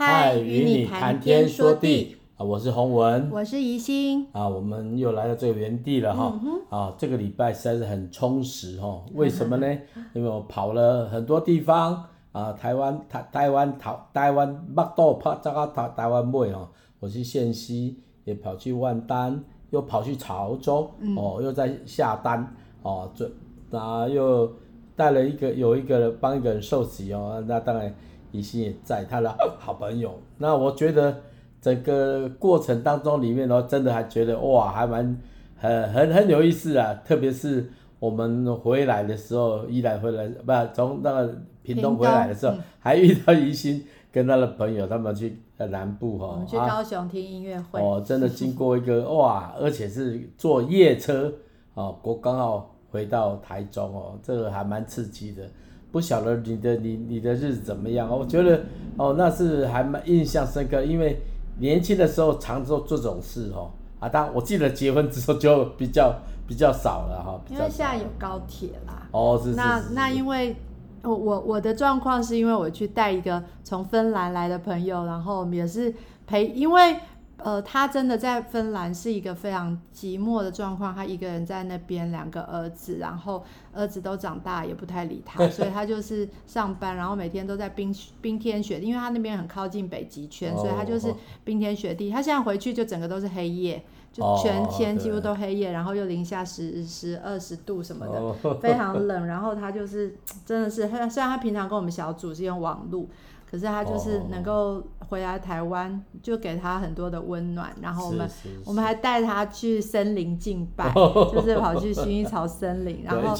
嗨，与你谈天说地。啊！我是洪文，我是宜心啊，我们又来到这个原地了哈、嗯、啊！这个礼拜实在是很充实哈，为什么呢？因为我跑了很多地方。啊，台湾台台湾台台湾北岛跑这个台台湾妹哦，我去县西，也跑去万丹，又跑去潮州、嗯、哦，又在下丹哦，这那又带了一个有一个帮一个人受洗哦，那当然。怡心也在，他的好朋友。那我觉得整个过程当中里面呢，真的还觉得哇，还蛮很很很有意思啊。特别是我们回来的时候，依来回来不从那个屏东回来的时候，嗯、还遇到宜兴跟他的朋友，他们去南部哈，我们去高雄听音乐会。哦，真的经过一个哇，而且是坐夜车哦，我刚好回到台中哦，这个还蛮刺激的。不晓得你的你你的日子怎么样？我觉得哦，那是还蛮印象深刻，因为年轻的时候常做这种事哦。啊，当然我记得结婚之后就比较比较少了哈。因为现在有高铁啦。哦，是是是，是。那那因为我我我的状况是因为我去带一个从芬兰来的朋友，然后也是陪，因为。呃，他真的在芬兰是一个非常寂寞的状况，他一个人在那边，两个儿子，然后儿子都长大，也不太理他，所以他就是上班，然后每天都在冰冰天雪地，因为他那边很靠近北极圈，所以他就是冰天雪地。他现在回去就整个都是黑夜，就全天几乎都黑夜，然后又零下十十二十度什么的，非常冷。然后他就是真的是，虽然他平常跟我们小组是用网路。可是他就是能够回来台湾，就给他很多的温暖。然后我们我们还带他去森林敬拜，就是跑去薰衣草森林。然后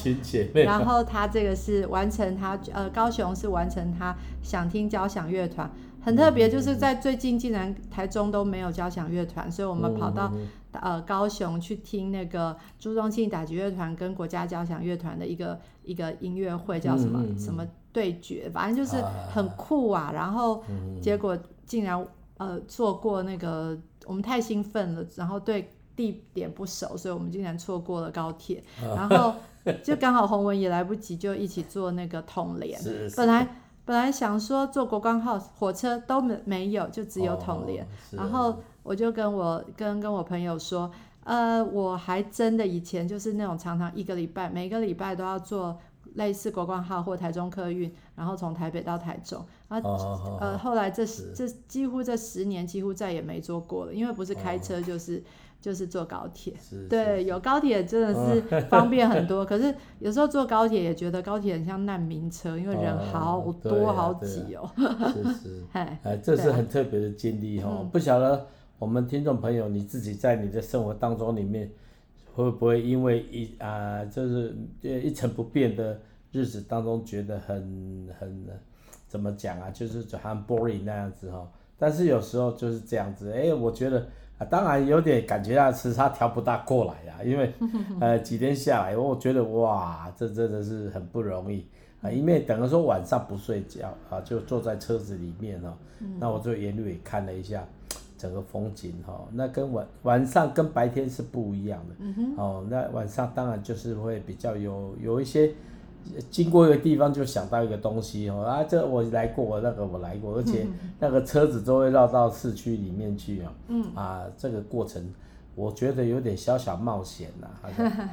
然后他这个是完成他呃高雄是完成他想听交响乐团，很特别，就是在最近竟然台中都没有交响乐团，所以我们跑到呃高雄去听那个朱宗庆打击乐团跟国家交响乐团的一个一个音乐会，叫什么什么。对决，反正就是很酷啊，啊然后结果竟然呃错过那个，我们太兴奋了，然后对地点不熟，所以我们竟然错过了高铁，啊、然后就刚好洪文也来不及，就一起坐那个统联。本来本来想说坐国光号火车都没没有，就只有统联。哦、然后我就跟我跟跟我朋友说，呃，我还真的以前就是那种常常一个礼拜每个礼拜都要坐。类似国光号或台中客运，然后从台北到台中，然后、哦、呃后来这这几乎这十年几乎再也没坐过了，因为不是开车就是、哦、就是坐高铁。对，有高铁真的是方便很多，哦、可是有时候坐高铁也觉得高铁很像难民车，因为人好多、好挤哦。是是，哎，这是很特别的经历哦。不晓得我们听众朋友你自己在你的生活当中里面。会不会因为一啊、呃，就是一成不变的日子当中，觉得很很怎么讲啊？就是就很 boring 那样子哈。但是有时候就是这样子，哎，我觉得啊，当然有点感觉到时差调不大过来呀、啊，因为 呃几天下来，我觉得哇，这真的是很不容易啊。因为等于说晚上不睡觉啊，就坐在车子里面哦，那我就沿路也看了一下。整个风景哈，那跟晚晚上跟白天是不一样的。嗯哼。哦，那晚上当然就是会比较有有一些，经过一个地方就想到一个东西哦啊，这我来过，那个我来过，而且那个车子都会绕到市区里面去啊。嗯。啊，这个过程我觉得有点小小冒险呐。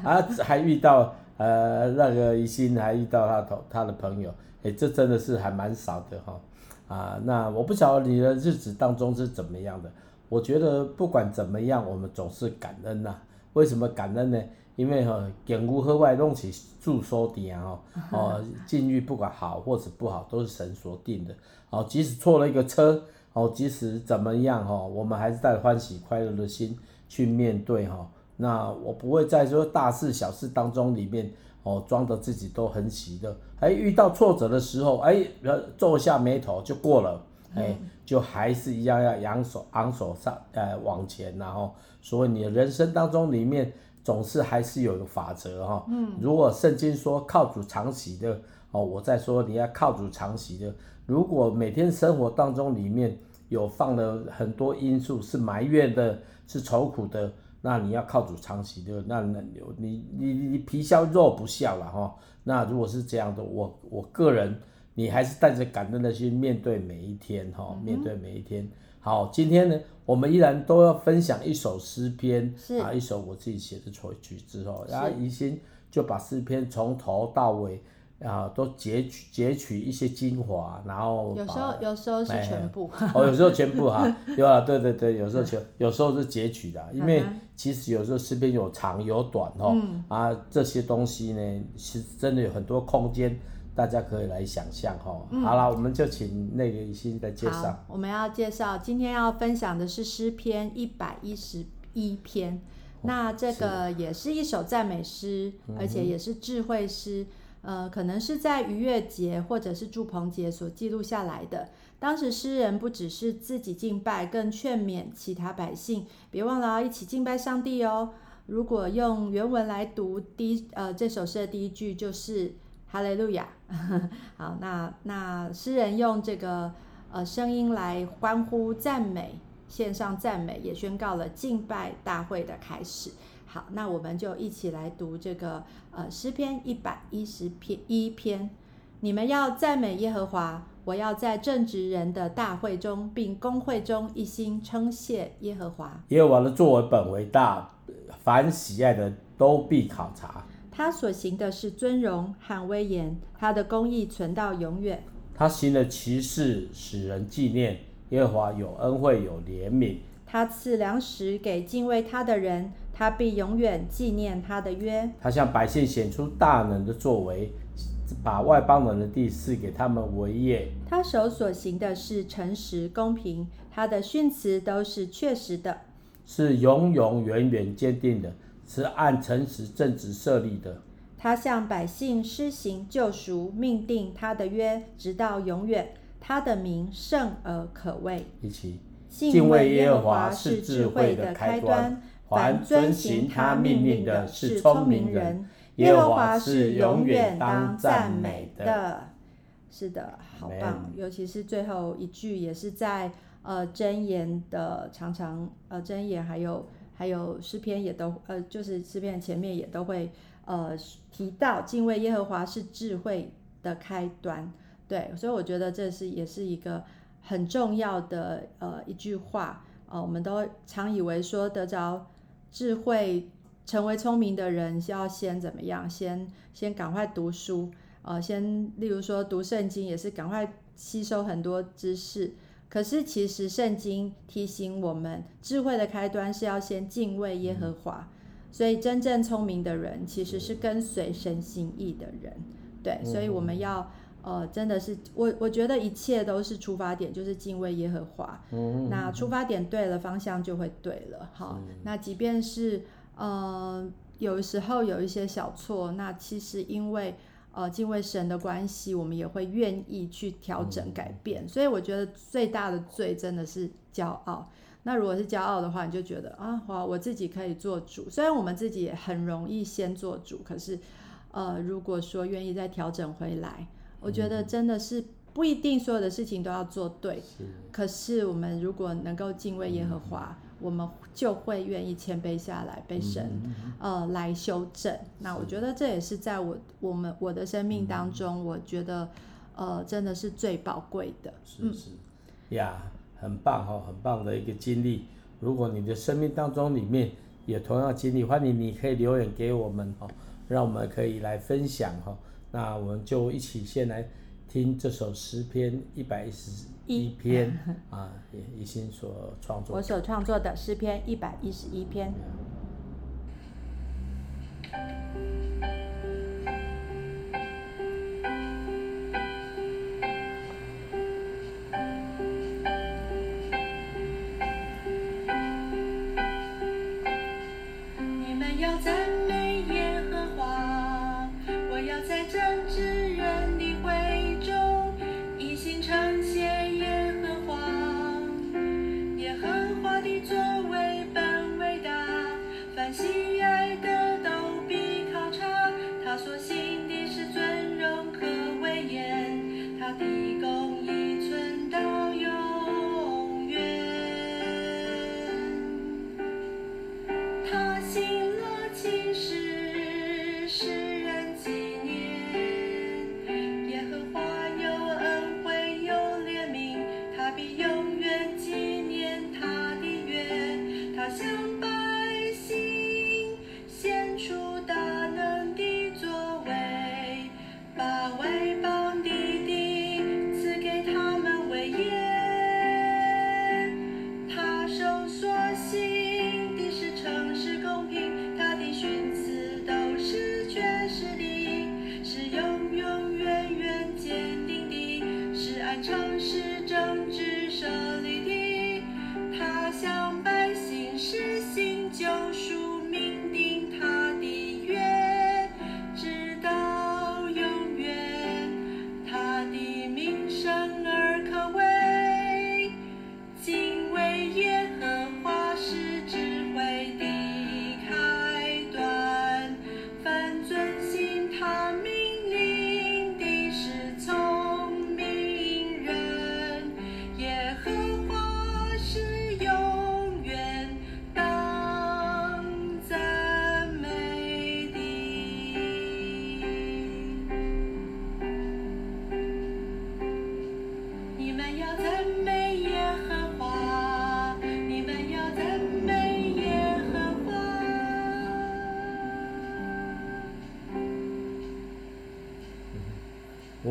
啊，还遇到呃那个怡心，还遇到他同他的朋友，哎，这真的是还蛮少的哈。啊，那我不晓得你的日子当中是怎么样的。我觉得不管怎么样，我们总是感恩呐、啊。为什么感恩呢？因为哈，境遇好坏拢是主所点哦。哦，境遇不管好或者不好，都是神所定的。哦，即使错了一个车，哦，即使怎么样哈，我们还是带着欢喜快乐的心去面对哈。那我不会在说大事小事当中里面。哦，装的自己都很喜乐，哎，遇到挫折的时候，哎，皱下眉头就过了，哎，就还是一样要扬手昂首上，呃，往前，然后，所以你的人生当中里面总是还是有一个法则哈，嗯，如果圣经说靠主常喜的，哦，我再说你要靠主常喜的，如果每天生活当中里面有放了很多因素是埋怨的，是愁苦的。那你要靠主长期的，那那你你你皮笑肉不笑了哈。那如果是这样的，我我个人你还是带着感恩的心面对每一天哈，面对每一天。好，今天呢，我们依然都要分享一首诗篇，啊，一首我自己写的曲曲子哦，然后宜心就把诗篇从头到尾。啊，都截取截取一些精华，然后有时候有时候是全部，哦，有时候全部哈，对啊，对对对，有时候全，有时候是截取的，因为其实有时候诗篇有长有短哈，嗯、啊，这些东西呢，是真的有很多空间，大家可以来想象哈。嗯、好了，我们就请那个怡心来介绍。我们要介绍今天要分享的是诗篇一百一十一篇，哦、那这个也是一首赞美诗，而且也是智慧诗。呃，可能是在逾越节或者是祝棚节所记录下来的。当时诗人不只是自己敬拜，更劝勉其他百姓，别忘了一起敬拜上帝哦。如果用原文来读第一呃这首诗的第一句就是哈利路亚。好，那那诗人用这个呃声音来欢呼赞美，献上赞美，也宣告了敬拜大会的开始。好，那我们就一起来读这个呃诗篇一百一十篇一篇。你们要赞美耶和华，我要在正直人的大会中，并公会中一心称谢耶和华。耶和华的作为本为大，凡喜爱的都必考察。他所行的是尊荣和威严，他的公义存到永远。他行的奇事使人纪念，耶和华有恩惠有怜悯。他赐粮食给敬畏他的人。他必永远纪念他的约。他向百姓显出大能的作为，把外邦人的地赐给他们为业。他手所行的是诚实公平，他的训词都是确实的，是永永远远坚定的，是按诚实正直设立的。他向百姓施行救赎，命定他的约直到永远。他的名圣而可畏。一起，敬畏耶和华是智慧的开端。凡遵行他命令的是聪明人，耶和华是永远当赞美的。是的，好棒！尤其是最后一句，也是在呃箴言的常常呃箴言，还有还有诗篇也都呃就是诗篇前面也都会呃提到敬畏耶和华是智慧的开端。对，所以我觉得这是也是一个很重要的呃一句话。呃，我们都常以为说得着。智慧成为聪明的人，是要先怎么样？先先赶快读书，呃，先例如说读圣经，也是赶快吸收很多知识。可是其实圣经提醒我们，智慧的开端是要先敬畏耶和华。所以真正聪明的人，其实是跟随神心意的人。对，所以我们要。呃，真的是我，我觉得一切都是出发点，就是敬畏耶和华。嗯，那出发点对了，方向就会对了。好，那即便是呃，有时候有一些小错，那其实因为呃敬畏神的关系，我们也会愿意去调整改变。嗯，所以我觉得最大的罪真的是骄傲。那如果是骄傲的话，你就觉得啊，哇，我自己可以做主。虽然我们自己也很容易先做主，可是呃，如果说愿意再调整回来。我觉得真的是不一定所有的事情都要做对，是，可是我们如果能够敬畏耶和华，嗯、我们就会愿意谦卑下来，被神、嗯、呃来修正。那我觉得这也是在我我们我的生命当中，嗯、我觉得呃真的是最宝贵的。是是呀，很棒哈，很棒的一个经历。如果你的生命当中里面也同样经历，欢迎你可以留言给我们哈，让我们可以来分享哈。那我们就一起先来听这首诗篇一百一十一篇 啊也一心所创作。我所创作的诗篇一百一十一篇。你们要在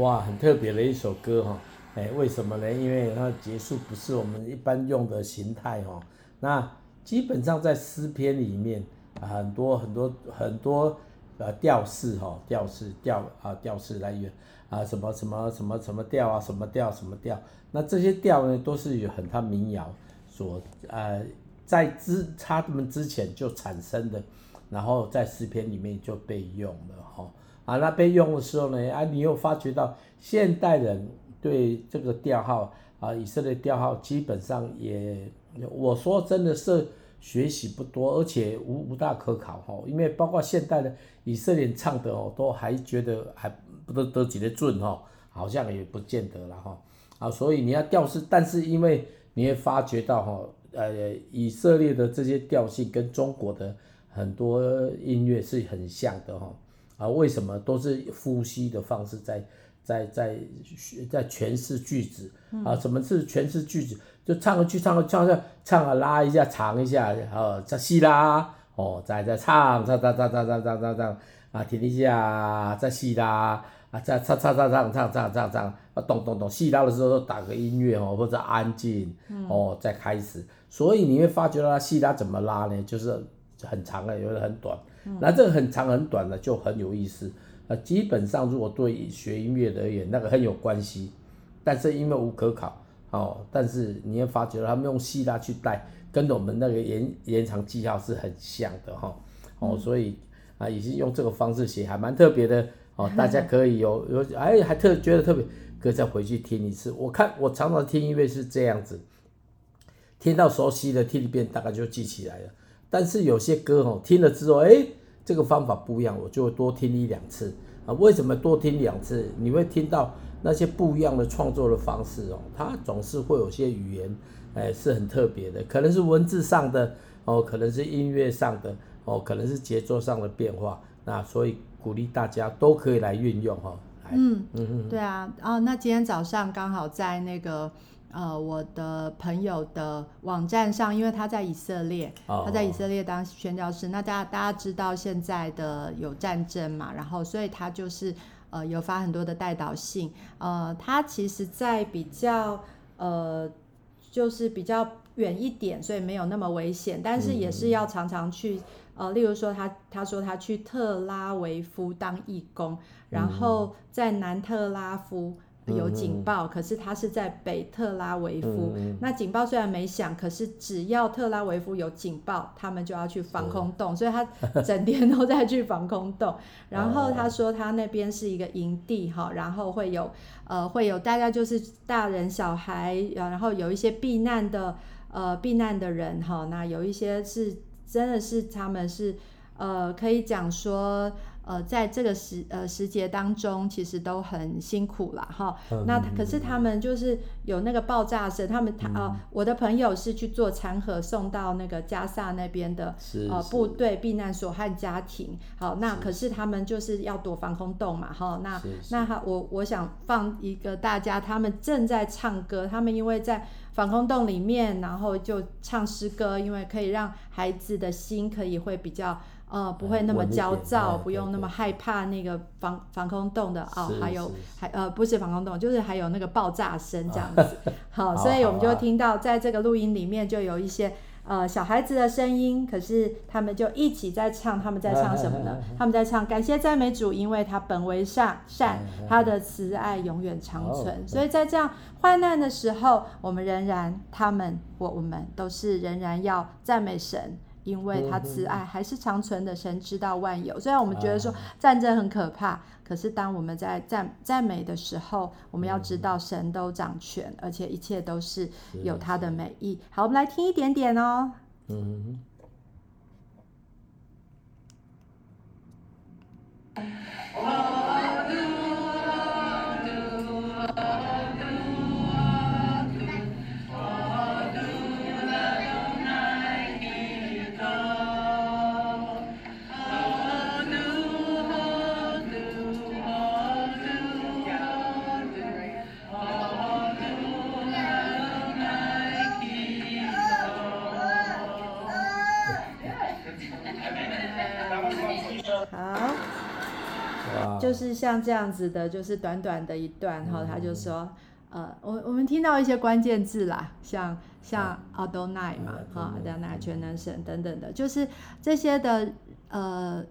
哇，很特别的一首歌哈，哎，为什么呢？因为它结束不是我们一般用的形态哈。那基本上在诗篇里面，很多很多很多呃调式哈，调式调啊调式来源啊，什么什么什么什么调啊，什么调什么调。那这些调呢，都是有很多民谣所呃在之他们之前就产生的，然后在诗篇里面就被用了哈。啊，那被用的时候呢，啊，你又发觉到现代人对这个调号啊，以色列调号基本上也，我说真的是学习不多，而且无无大可考哈，因为包括现代的以色列唱的哦，都还觉得还不得得几的准哈，好像也不见得了哈，啊，所以你要调式，但是因为你也发觉到哈，呃，以色列的这些调性跟中国的很多音乐是很像的哈。啊，为什么都是呼吸的方式在在在在诠释句子啊？什么是诠释句子？就唱个句，唱个唱个唱啊，拉一下，长一下，哦，再细拉，哦，再再唱，唱唱唱唱唱唱唱唱，啊，停一下，再细拉，啊，再唱唱唱唱唱唱唱唱，啊，咚咚咚，细拉的时候打个音乐哦，或者安静，哦，再开始。所以你会发觉到它细拉怎么拉呢？就是很长的，有的很短。那这个很长很短的就很有意思，啊，基本上如果对学音乐的而言，那个很有关系，但是因为无可考，哦，但是你会发觉他们用希腊去带，跟我们那个延延长记号是很像的哈，哦，所以啊，已经用这个方式写还蛮特别的，哦，大家可以有有哎还特觉得特别，可以再回去听一次。我看我常常听音乐是这样子，听到熟悉的听一遍大概就记起来了。但是有些歌哦，听了之后，哎，这个方法不一样，我就会多听一两次啊。为什么多听两次？你会听到那些不一样的创作的方式哦，它总是会有些语言，哎，是很特别的，可能是文字上的哦，可能是音乐上的哦，可能是节奏上的变化。那所以鼓励大家都可以来运用哈。嗯嗯嗯，对啊，哦，那今天早上刚好在那个。呃，我的朋友的网站上，因为他在以色列，他在以色列当宣教师。那大家大家知道现在的有战争嘛，然后所以他就是呃有发很多的代导信。呃，他其实在比较呃就是比较远一点，所以没有那么危险，但是也是要常常去呃，例如说他他说他去特拉维夫当义工，然后在南特拉夫。有警报，可是他是在北特拉维夫。嗯、那警报虽然没响，可是只要特拉维夫有警报，他们就要去防空洞，嗯、所以他整天都在去防空洞。然后他说他那边是一个营地哈，然后会有呃会有大概就是大人小孩，然后有一些避难的呃避难的人哈，那有一些是真的是他们是呃可以讲说。呃，在这个时呃时节当中，其实都很辛苦了哈。嗯、那可是他们就是有那个爆炸声，他们他啊、嗯呃，我的朋友是去做餐盒送到那个加萨那边的呃部队避难所和家庭。好，那可是他们就是要躲防空洞嘛哈。那那他我我想放一个大家，他们正在唱歌，他们因为在防空洞里面，然后就唱诗歌，因为可以让孩子的心可以会比较。呃，不会那么焦躁，不用那么害怕那个防防空洞的哦，还有还呃不是防空洞，就是还有那个爆炸声这样子。好，所以我们就听到在这个录音里面就有一些呃小孩子的声音，可是他们就一起在唱，他们在唱什么呢？他们在唱感谢赞美主，因为他本为善善，他的慈爱永远长存。所以在这样患难的时候，我们仍然他们我我们都是仍然要赞美神。因为他慈爱还是长存的神知道万有。虽然我们觉得说战争很可怕可是当我们在赞赞美的时候我们要知道神都掌权而且一切都是有他的美意。好我们来听一点点哦。像这样子的，就是短短的一段哈，他就说，呃，我我们听到一些关键字啦，像像 Adonai 嘛，哈，Adonai 全能神等等的，就是这些的呃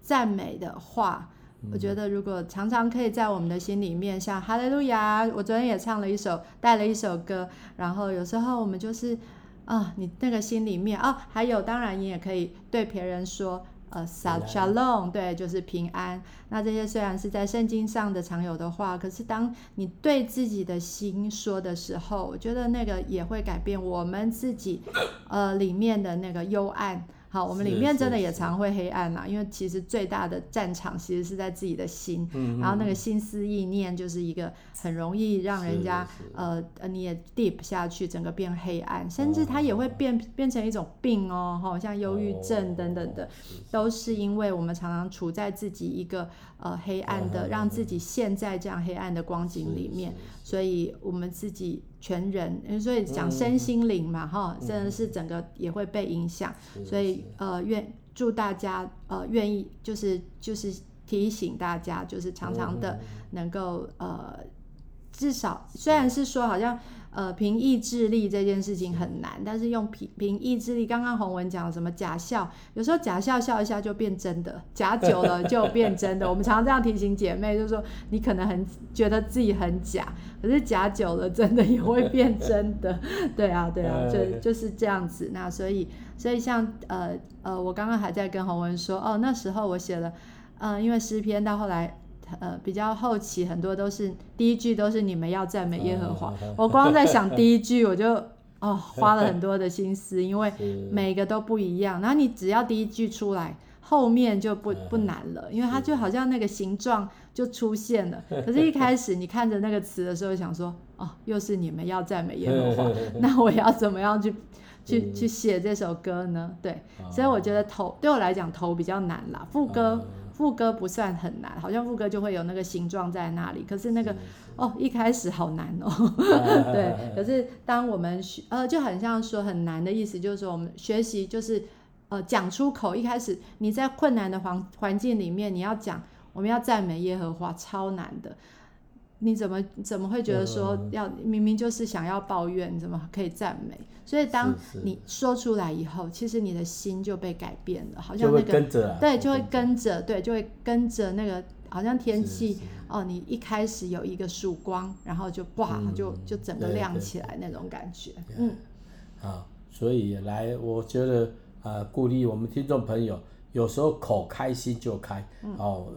赞美的话。我觉得如果常常可以在我们的心里面，像哈利路亚，我昨天也唱了一首，带了一首歌，然后有时候我们就是，啊，你那个心里面，哦，还有当然你也可以对别人说，呃，Shalom，对，就是平安。那这些虽然是在圣经上的常有的话，可是当你对自己的心说的时候，我觉得那个也会改变我们自己，呃，里面的那个幽暗。好，我们里面真的也常会黑暗啦，因为其实最大的战场其实是在自己的心，嗯、然后那个心思意念就是一个很容易让人家呃呃你也 deep 下去，整个变黑暗，甚至它也会变变成一种病哦，好像忧郁症等等的，都是因为我们常常处在自己一个呃黑暗的，让自己陷在这样黑暗的光景里面，所以我们自己。全人，所以讲身心灵嘛，哈、嗯，真的是整个也会被影响，所以呃，愿祝大家呃愿意，就是就是提醒大家，就是常常的能够呃，至少虽然是说好像。呃，凭意志力这件事情很难，但是用凭凭意志力，刚刚洪文讲什么假笑，有时候假笑笑一下就变真的，假久了 就变真的。我们常常这样提醒姐妹，就是说你可能很觉得自己很假，可是假久了真的也会变真的。对啊，对啊，就就是这样子。那所以，所以像呃呃，我刚刚还在跟洪文说，哦，那时候我写了，嗯、呃，因为诗篇到后来。呃，比较后期很多都是第一句都是你们要赞美耶和华。我光在想第一 句我就哦花了很多的心思，因为每个都不一样。然后你只要第一句出来，后面就不不难了，因为它就好像那个形状就出现了。可是，一开始你看着那个词的时候，想说哦，又是你们要赞美耶和华，那我要怎么样去去去写这首歌呢？对，所以我觉得头对我来讲头比较难啦，副歌。副歌不算很难，好像副歌就会有那个形状在那里。可是那个是哦，一开始好难哦。对，可是当我们学呃，就很像说很难的意思，就是说我们学习就是呃讲出口。一开始你在困难的环环境里面，你要讲我们要赞美耶和华，超难的。你怎么怎么会觉得说要明明就是想要抱怨，你怎么可以赞美？所以当你说出来以后，其实你的心就被改变了，好像那个对，就会跟着。对，就会跟着那个好像天气哦，你一开始有一个曙光，然后就哇，就就整个亮起来那种感觉，嗯，啊，所以来，我觉得啊，鼓励我们听众朋友，有时候口开心就开，哦，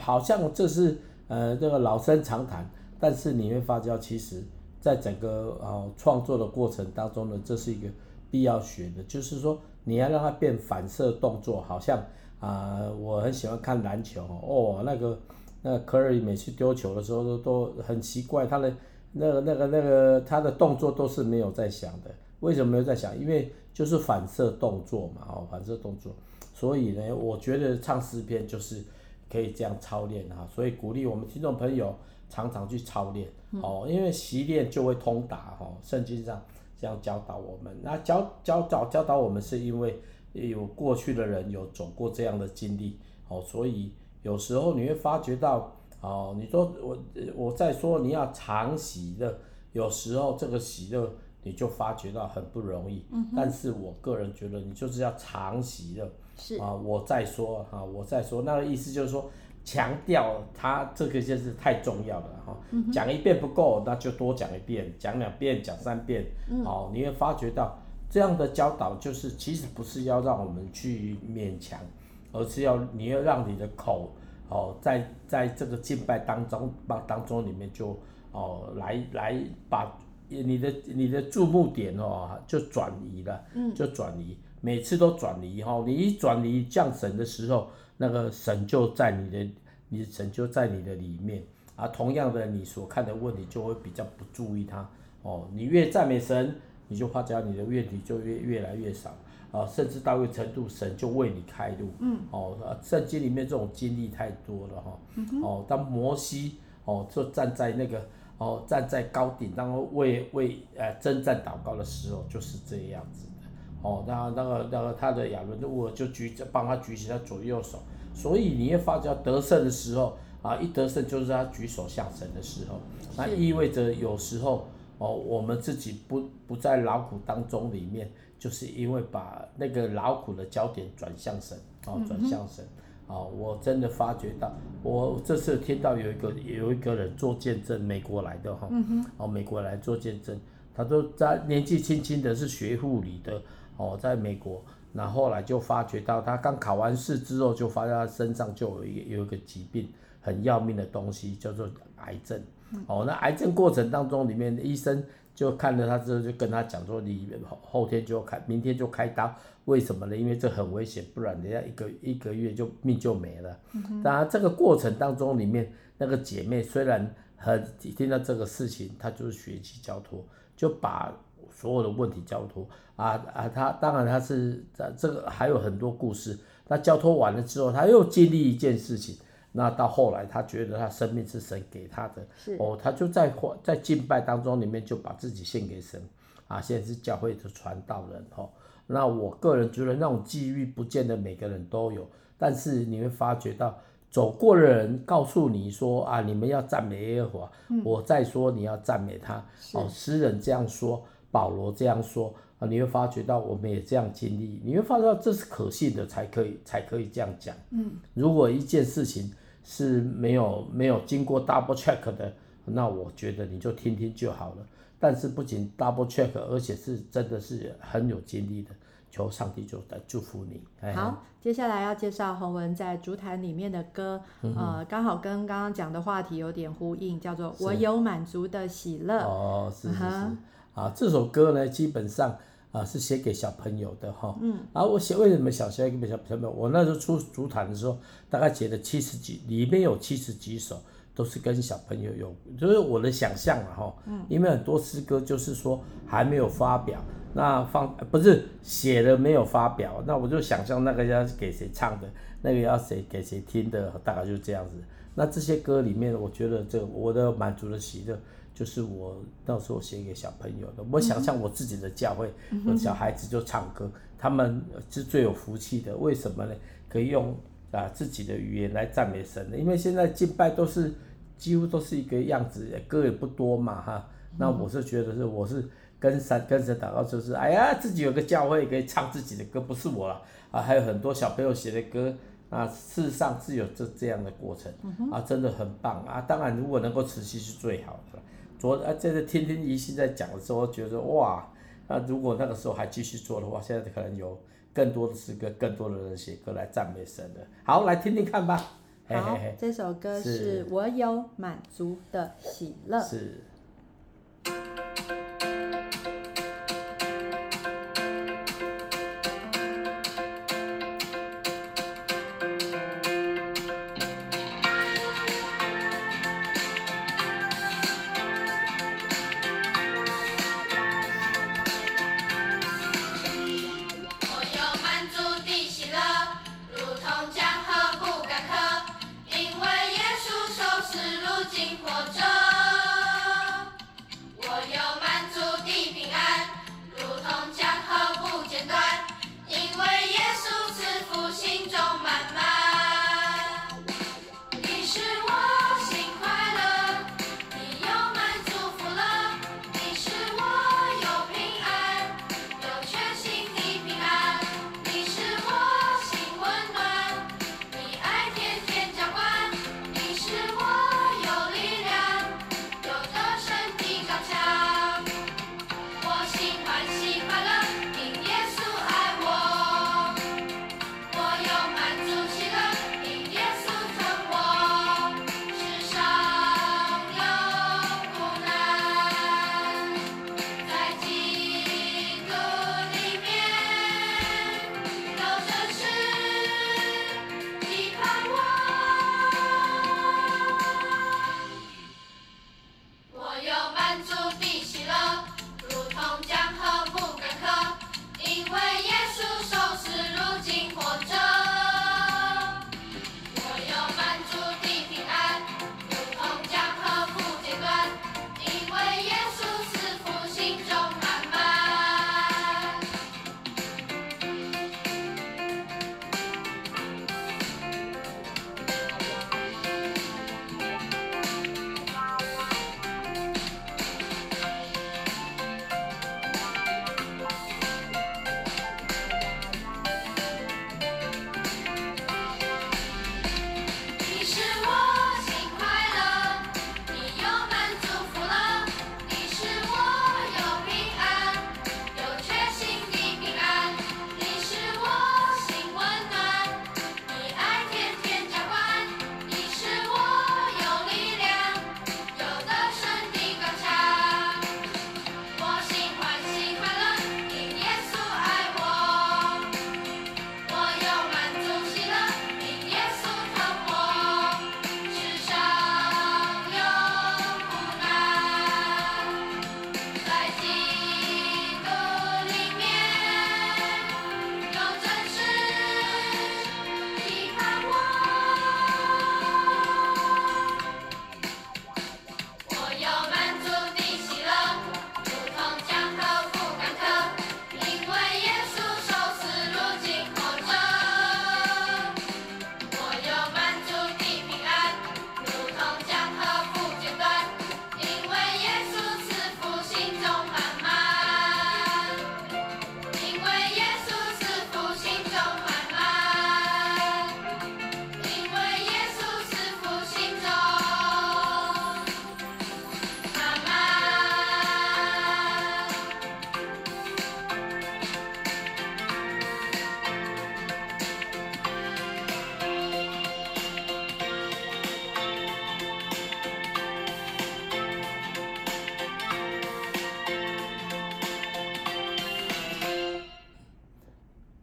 好像这是。呃，这个老生常谈，但是你会发觉，其实，在整个呃创作的过程当中呢，这是一个必要学的，就是说你要让它变反射动作，好像啊、我很喜欢看篮球哦，那个那个 Curry 每次丢球的时候都都很奇怪，他的那个那个那个他的动作都是没有在想的，为什么没有在想？因为就是反射动作嘛，哦，反射动作，所以呢，我觉得唱诗篇就是。可以这样操练哈，所以鼓励我们听众朋友常常去操练哦，因为习练就会通达哦。圣经上这样教导我们，那教教导教导我们是因为有过去的人有走过这样的经历哦，所以有时候你会发觉到哦，你说我我在说你要常喜乐，有时候这个喜乐你就发觉到很不容易，但是我个人觉得你就是要常喜乐。是啊，我再说哈，我再说，那个意思就是说，强调它这个就是太重要了哈。讲一遍不够，那就多讲一遍，讲两遍，讲三遍。好，你会发觉到这样的教导，就是其实不是要让我们去勉强，而是要你要让你的口哦，在在这个敬拜当中当当中里面就哦来来把你的你的注目点哦就转移了，就转移。每次都转离哈，你一转离降神的时候，那个神就在你的，你的神就在你的里面啊。同样的，你所看的问题就会比较不注意它哦。你越赞美神，你就发觉你的问题就越越来越少啊，甚至到一个程度，神就为你开路。嗯。哦，圣经里面这种经历太多了哈。哦，当摩西哦就站在那个哦站在高顶，然后为为呃征战祷告的时候，就是这样子。哦，那那个那个他的亚伦，我就举着帮他举起他左右手，所以你会发觉得胜的时候，啊，一得胜就是他举手向神的时候，那意味着有时候哦，我们自己不不在劳苦当中里面，就是因为把那个劳苦的焦点转向神，哦，转向神，啊、哦，我真的发觉到，我这次听到有一个有一个人做见证，美国来的哈，哦，美国来做见证，他都在年纪轻轻的是学护理的，哦，在美国。那后后来就发觉到，他刚考完试之后，就发现他身上就有一有一个疾病，很要命的东西，叫做癌症。哦，那癌症过程当中，里面的医生就看了他之后，就跟他讲说，你后天就开，明天就开刀。为什么呢？因为这很危险，不然人家一个一个月就命就没了。当然，这个过程当中里面，那个姐妹虽然很听到这个事情，她就是学习交托，就把。所有的问题交托啊啊，他当然他是这这个还有很多故事。那交托完了之后，他又经历一件事情。那到后来，他觉得他生命是神给他的，是哦，他就在在敬拜当中里面就把自己献给神啊。现在是教会的传道人哦。那我个人觉得那种机遇不见得每个人都有，但是你会发觉到走过的人告诉你说啊，你们要赞美耶和华，嗯、我再说你要赞美他哦。诗人这样说。保罗这样说啊，你会发觉到我们也这样经历，你会发觉到这是可信的，才可以才可以这样讲。嗯，如果一件事情是没有没有经过 double check 的，那我觉得你就听听就好了。但是不仅 double check，而且是真的是很有经历的，求上帝就来祝福你。好，接下来要介绍洪文在竹坛里面的歌，嗯、呃，刚好跟刚刚讲的话题有点呼应，叫做《我有满足的喜乐》。哦，是是是。嗯啊，这首歌呢，基本上啊是写给小朋友的哈。嗯。啊，我写为什么小写给小朋友？我那时候出主坛的时候，大概写了七十几，里面有七十几首都是跟小朋友有，就是我的想象了哈。嗯。因为很多诗歌就是说还没有发表，那放不是写了没有发表，那我就想象那个要给谁唱的，那个要谁给谁听的，大概就是这样子。那这些歌里面，我觉得这我的满足的喜乐。就是我到时候写给小朋友的，我想象我自己的教会，我小孩子就唱歌，他们是最有福气的。为什么呢？可以用啊自己的语言来赞美神的，因为现在敬拜都是几乎都是一个样子，歌也不多嘛哈。那我是觉得是我是跟神跟神祷告，就是哎呀自己有个教会可以唱自己的歌，不是我了啊，还有很多小朋友写的歌啊，事实上是有这这样的过程啊，真的很棒啊。当然如果能够持续是最好的。昨啊，这个天天一心在讲的时候，觉得哇，那如果那个时候还继续做的话，现在可能有更多的诗歌，更多的人写歌来赞美神的。好，来听听看吧。好，嘿嘿嘿，这首歌是我有满足的喜乐。是。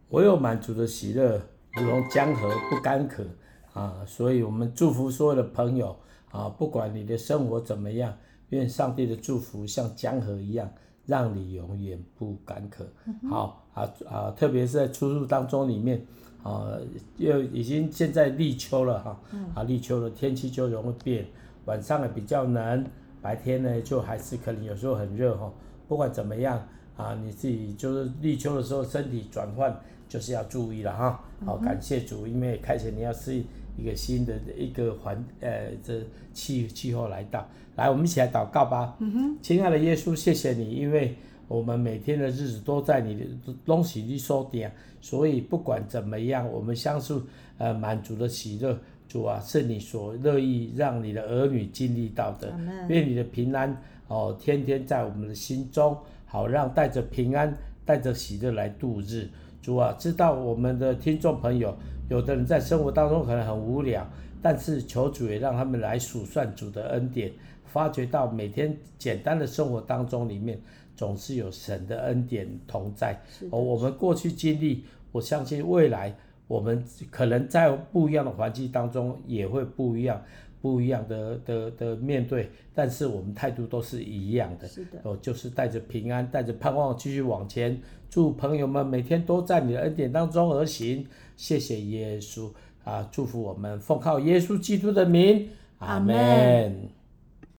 唯有满足的喜乐，如同江河不干渴啊！所以，我们祝福所有的朋友啊，不管你的生活怎么样，愿上帝的祝福像江河一样，让你永远不干渴。嗯、好啊啊！特别是在出入当中里面啊，又已经现在立秋了哈啊，立秋了，天气就容易变，晚上也比较冷，白天呢就还是可能有时候很热哈。不管怎么样啊，你自己就是立秋的时候身体转换。就是要注意了哈，好，感谢主，因为开始你要适应一个新的一个环，呃，这气气候来到，来，我们一起来祷告吧。嗯哼，亲爱的耶稣，谢谢你，因为我们每天的日子都在你的东西里收点，所以不管怎么样，我们相信，呃，满足的喜乐，主啊，是你所乐意让你的儿女经历到的。愿你的平安哦，天天在我们的心中，好让带着平安，带着喜乐来度日。主啊，知道我们的听众朋友，有的人在生活当中可能很无聊，但是求主也让他们来数算主的恩典，发觉到每天简单的生活当中里面，总是有神的恩典同在。哦，我们过去经历，我相信未来我们可能在不一样的环境当中也会不一样。不一样的的的面对，但是我们态度都是一样的，是的，哦，就是带着平安，带着盼望继续往前。祝朋友们每天都在你的恩典当中而行。谢谢耶稣啊，祝福我们奉靠耶稣基督的名，阿门。